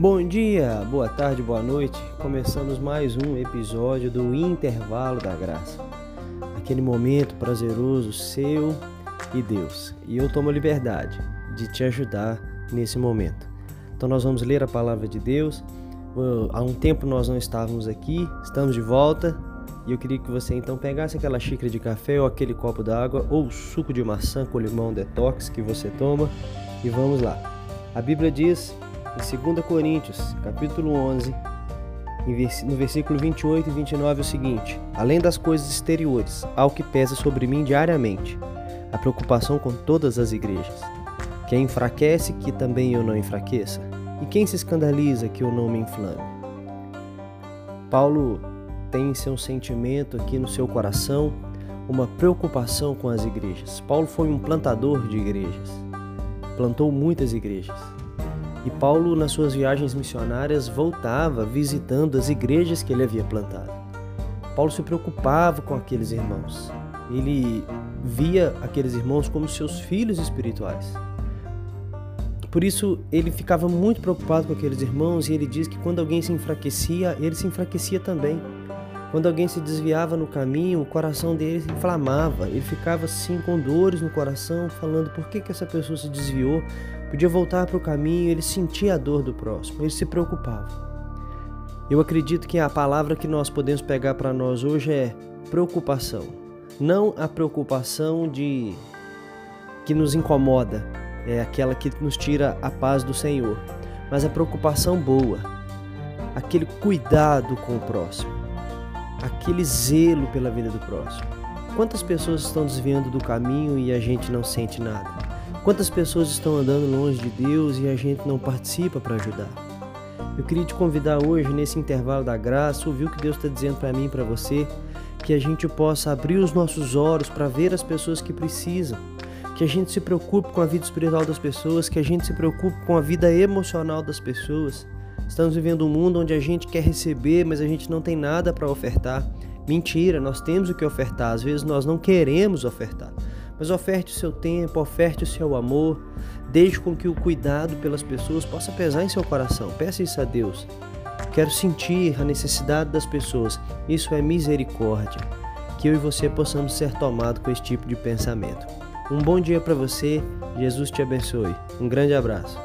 Bom dia, boa tarde, boa noite. Começamos mais um episódio do Intervalo da Graça. Aquele momento prazeroso seu e Deus. E eu tomo liberdade de te ajudar nesse momento. Então nós vamos ler a palavra de Deus. Há um tempo nós não estávamos aqui, estamos de volta. E eu queria que você então pegasse aquela xícara de café ou aquele copo d'água ou suco de maçã com limão detox que você toma e vamos lá. A Bíblia diz em 2 Coríntios, capítulo 11, no versículo 28 e 29 é o seguinte: Além das coisas exteriores, há o que pesa sobre mim diariamente, a preocupação com todas as igrejas. Quem enfraquece, que também eu não enfraqueça, e quem se escandaliza, que eu não me inflame. Paulo tem seu sentimento aqui no seu coração, uma preocupação com as igrejas. Paulo foi um plantador de igrejas, plantou muitas igrejas. E Paulo, nas suas viagens missionárias, voltava visitando as igrejas que ele havia plantado. Paulo se preocupava com aqueles irmãos. Ele via aqueles irmãos como seus filhos espirituais. Por isso, ele ficava muito preocupado com aqueles irmãos e ele diz que quando alguém se enfraquecia, ele se enfraquecia também. Quando alguém se desviava no caminho, o coração dele inflamava. Ele ficava assim com dores no coração, falando por que, que essa pessoa se desviou, podia voltar para o caminho, ele sentia a dor do próximo, ele se preocupava. Eu acredito que a palavra que nós podemos pegar para nós hoje é preocupação. Não a preocupação de que nos incomoda, é aquela que nos tira a paz do Senhor, mas a preocupação boa, aquele cuidado com o próximo, aquele zelo pela vida do próximo. Quantas pessoas estão desviando do caminho e a gente não sente nada? Quantas pessoas estão andando longe de Deus e a gente não participa para ajudar? Eu queria te convidar hoje, nesse intervalo da graça, ouvir o que Deus está dizendo para mim e para você, que a gente possa abrir os nossos olhos para ver as pessoas que precisam, que a gente se preocupe com a vida espiritual das pessoas, que a gente se preocupe com a vida emocional das pessoas. Estamos vivendo um mundo onde a gente quer receber, mas a gente não tem nada para ofertar. Mentira, nós temos o que ofertar, às vezes nós não queremos ofertar. Mas oferte o seu tempo, oferte o seu amor, deixe com que o cuidado pelas pessoas possa pesar em seu coração. Peça isso a Deus. Quero sentir a necessidade das pessoas. Isso é misericórdia. Que eu e você possamos ser tomados com esse tipo de pensamento. Um bom dia para você. Jesus te abençoe. Um grande abraço.